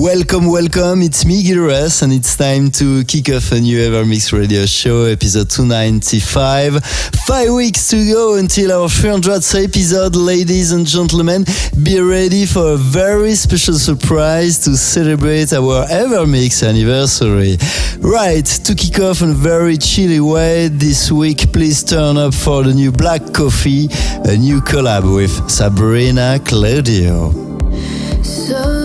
Welcome, welcome. It's me, Gilres, and it's time to kick off a new Evermix radio show, episode 295. Five weeks to go until our 300th episode, ladies and gentlemen. Be ready for a very special surprise to celebrate our Evermix anniversary. Right, to kick off in a very chilly way this week, please turn up for the new Black Coffee, a new collab with Sabrina Claudio. Subconsciously,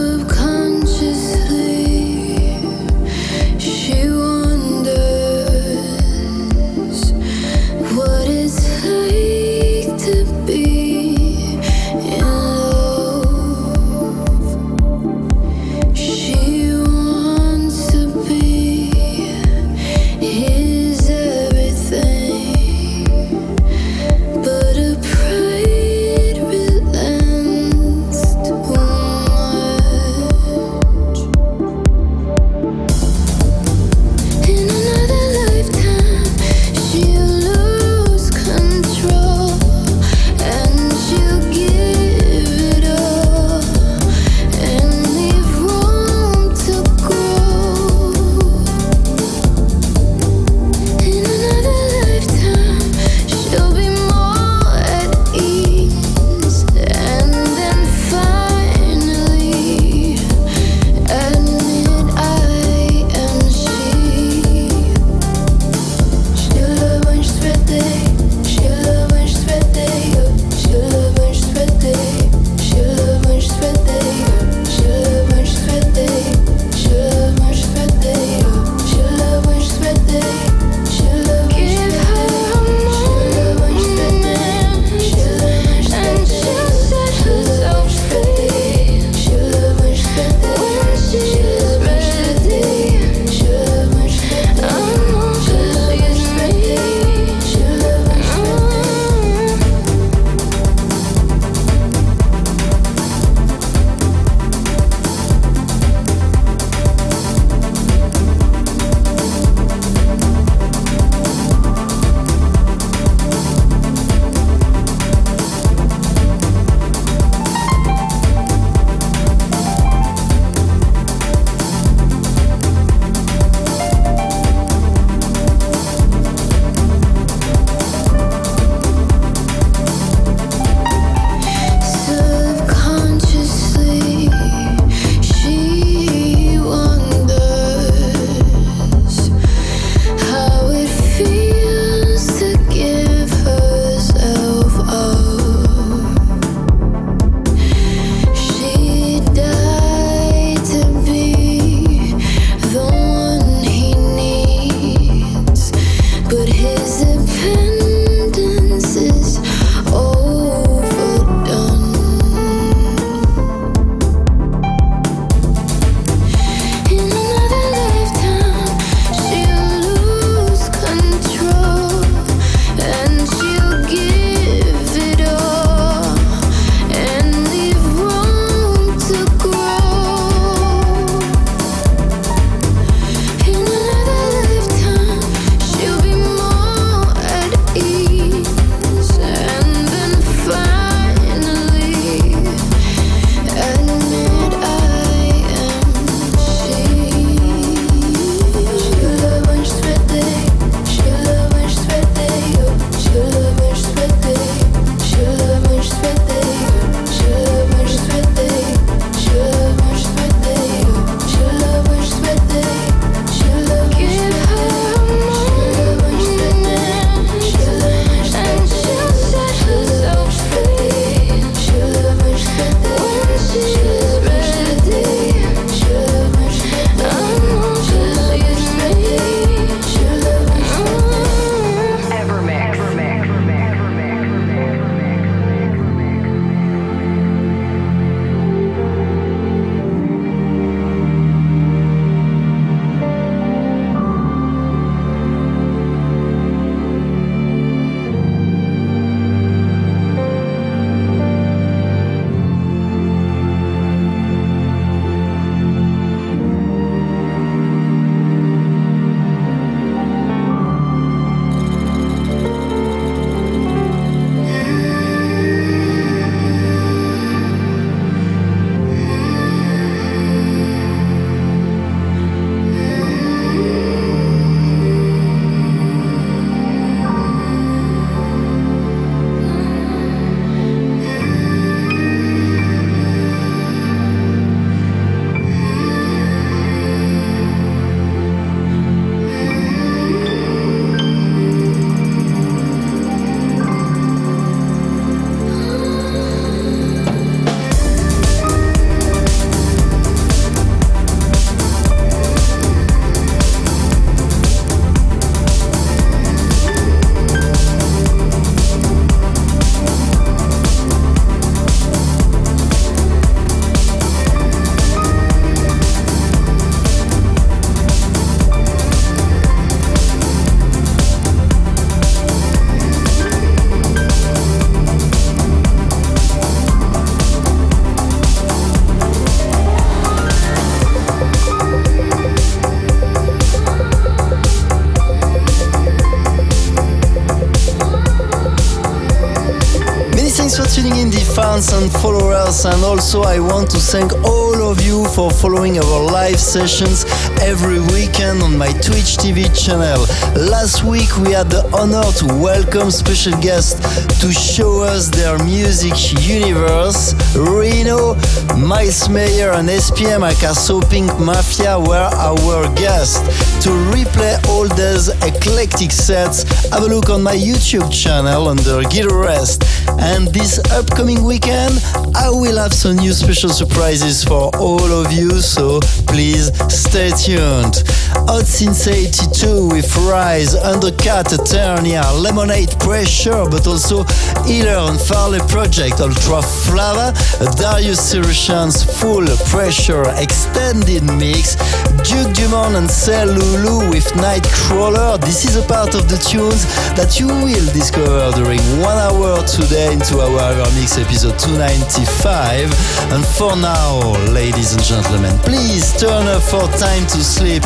and followers, and also I want to thank all of you for following our live sessions every weekend on my Twitch TV channel. Last week we had the honor to welcome special guests to show us their music universe. Reno, Miles Mayer, and SPM aka So Pink Mafia were our guests. To replay all these eclectic sets, have a look on my YouTube channel under Gil Everest. And this upcoming weekend, I will have some new special surprises for all of you, so please stay tuned. Hot Since 82 with Rise, Undercut, Eternia, Lemonade Pressure, but also Healer and Farley Project, Ultra Flava, Darius Syrossian's Full Pressure Extended Mix, Duke Dumont and Say Lou Lou with Nightcrawler. This is a part of the tunes that you will discover during one hour today into our Evermix episode 295. And for now, ladies and gentlemen, please turn up for time to sleep.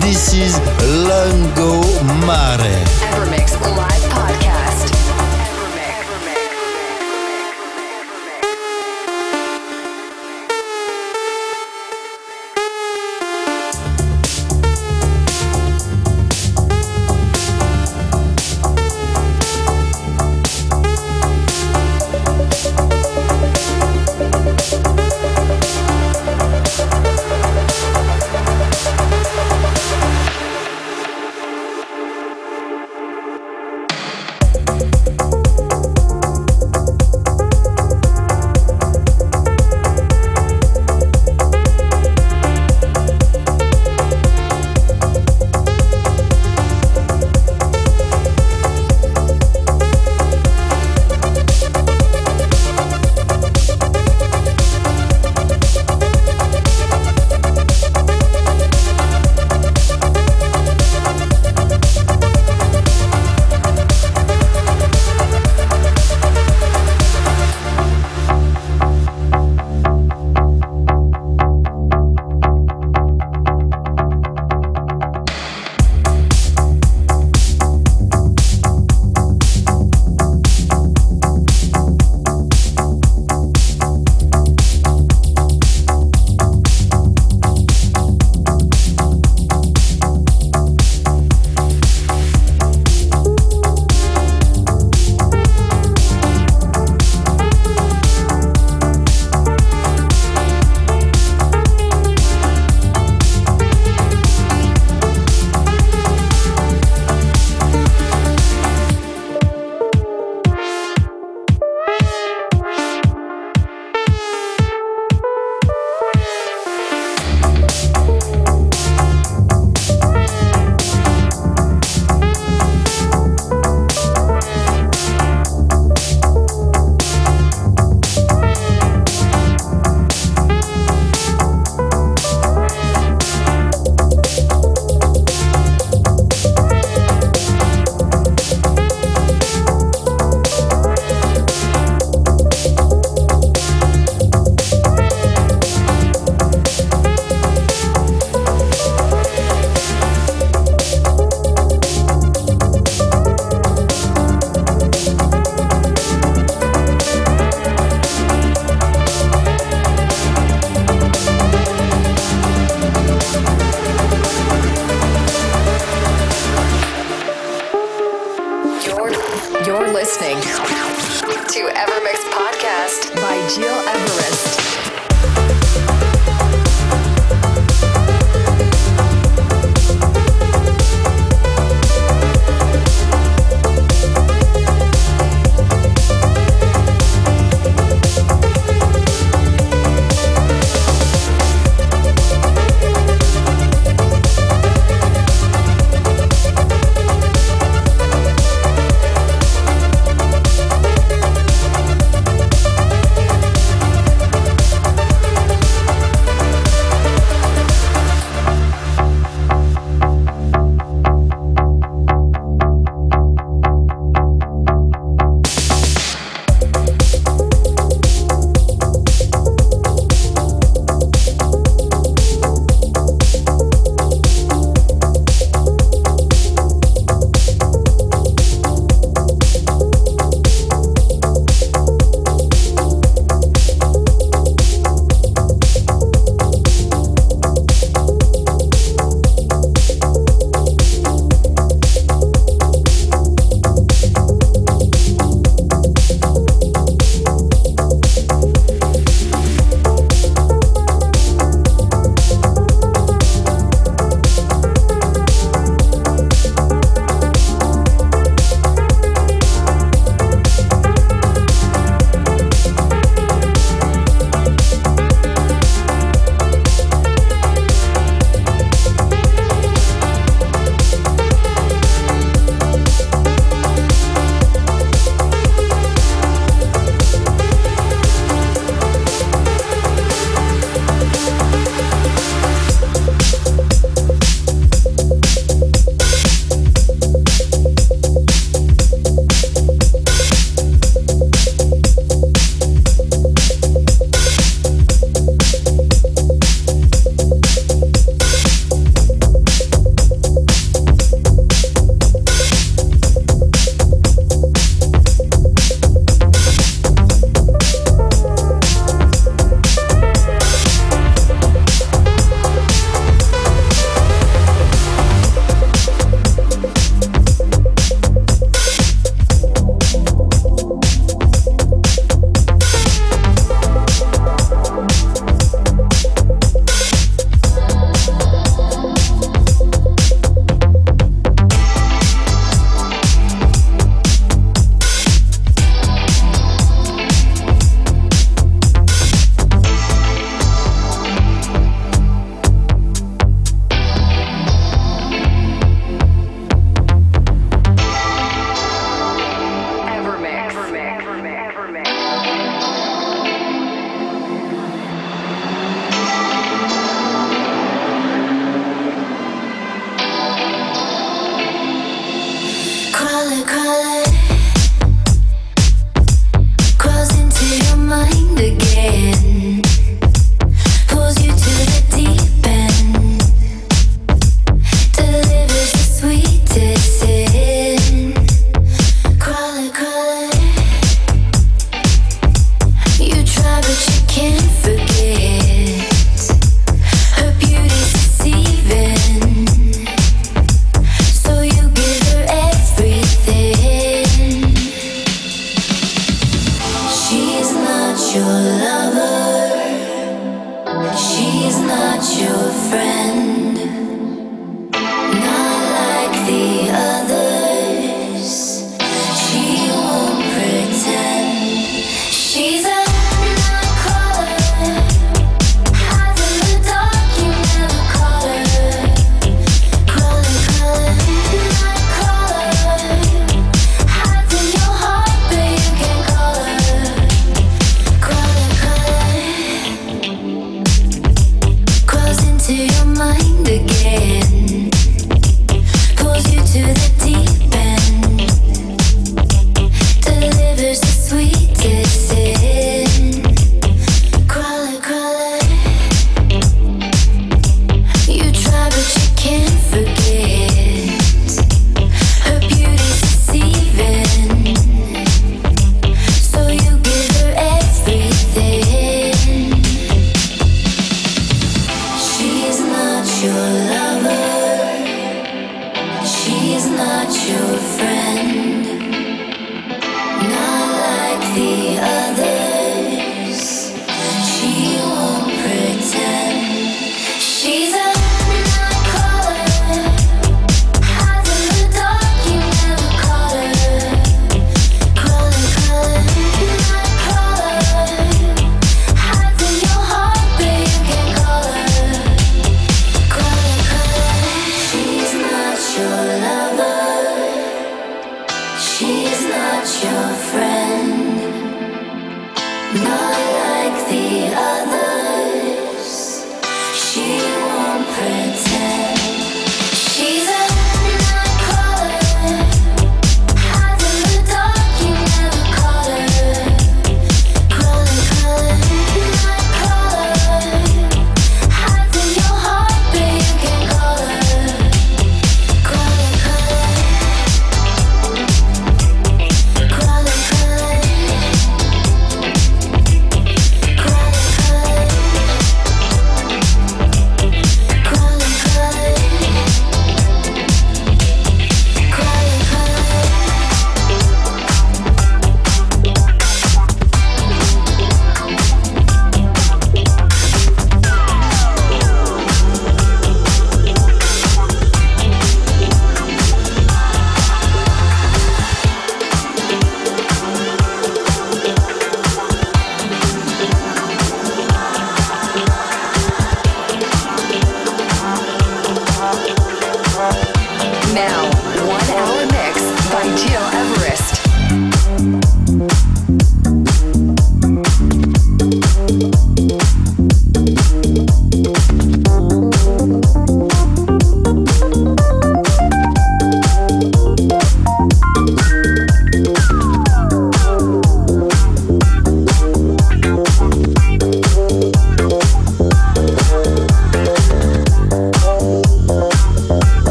This is Lungo Mare. Evermix Live Podcast.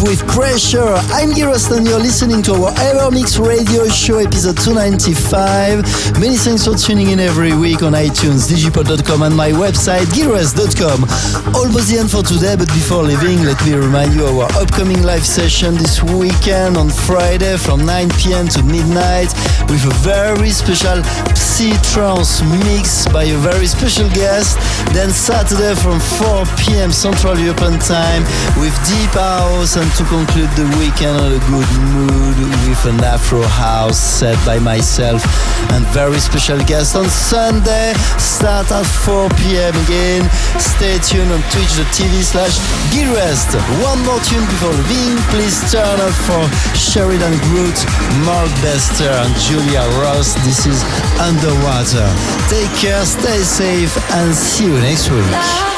With Pressure. I'm Gil Everest and you're listening to our EverMix Radio Show episode 295. Many thanks for tuning in every week on iTunes, digipod.com and my website, gileverest.com. Almost the end for today, but before leaving, let me remind you of our upcoming live session this weekend on Friday from 9 p.m. to midnight with a very special Psy Trance mix by a very special guest. Then Saturday from 4 p.m. Central European Time with Deep House and to conclude the weekend on a good mood with an Afro House set by myself and very special guest on Sunday. Start at 4 p.m. again. Stay tuned on twitch.tv slash gileverest. One more tune before leaving. Please turn up for Sheridan Grout, Mark Bester and Julia Ross. This is Underwater. Take care, stay safe and see you next week.